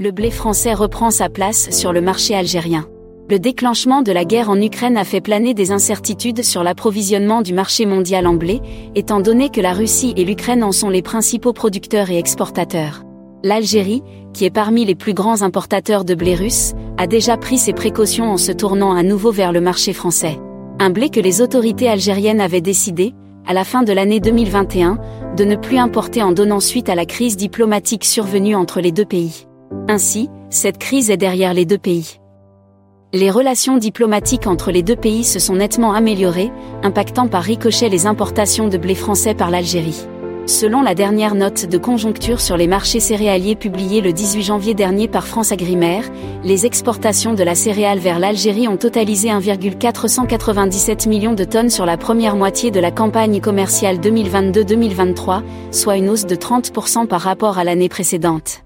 Le blé français reprend sa place sur le marché algérien. Le déclenchement de la guerre en Ukraine a fait planer des incertitudes sur l'approvisionnement du marché mondial en blé, étant donné que la Russie et l'Ukraine en sont les principaux producteurs et exportateurs. L'Algérie, qui est parmi les plus grands importateurs de blé russe, a déjà pris ses précautions en se tournant à nouveau vers le marché français. Un blé que les autorités algériennes avaient décidé, à la fin de l'année 2021, de ne plus importer en donnant suite à la crise diplomatique survenue entre les deux pays. Ainsi, cette crise est derrière les deux pays. Les relations diplomatiques entre les deux pays se sont nettement améliorées, impactant par ricochet les importations de blé français par l'Algérie. Selon la dernière note de conjoncture sur les marchés céréaliers publiée le 18 janvier dernier par France Agrimaire, les exportations de la céréale vers l'Algérie ont totalisé 1,497 millions de tonnes sur la première moitié de la campagne commerciale 2022-2023, soit une hausse de 30% par rapport à l'année précédente.